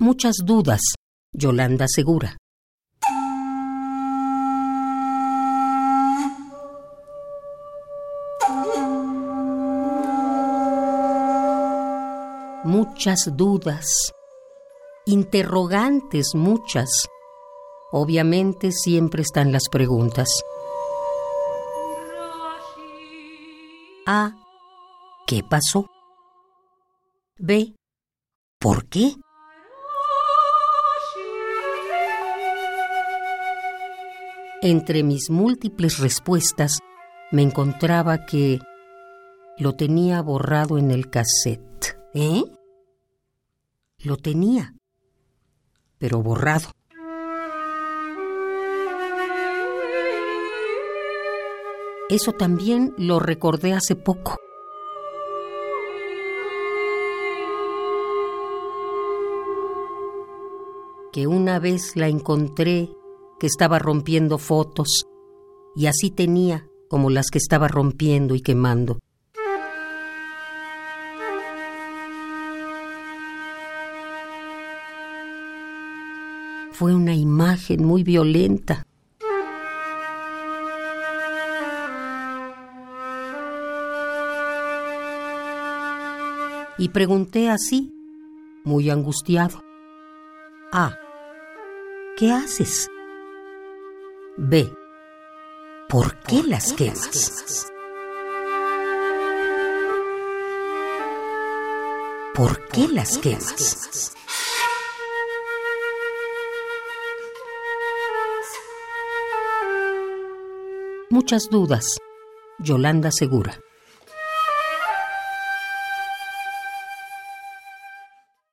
Muchas dudas, Yolanda Segura. Muchas dudas, interrogantes muchas. Obviamente siempre están las preguntas. A. ¿Qué pasó? B. ¿Por qué? Entre mis múltiples respuestas me encontraba que lo tenía borrado en el cassette. ¿Eh? Lo tenía, pero borrado. Eso también lo recordé hace poco. Que una vez la encontré que estaba rompiendo fotos y así tenía como las que estaba rompiendo y quemando. Fue una imagen muy violenta. Y pregunté así, muy angustiado. Ah, ¿qué haces? B. ¿Por qué las quemas? ¿Por qué las quemas? Muchas dudas. Yolanda Segura.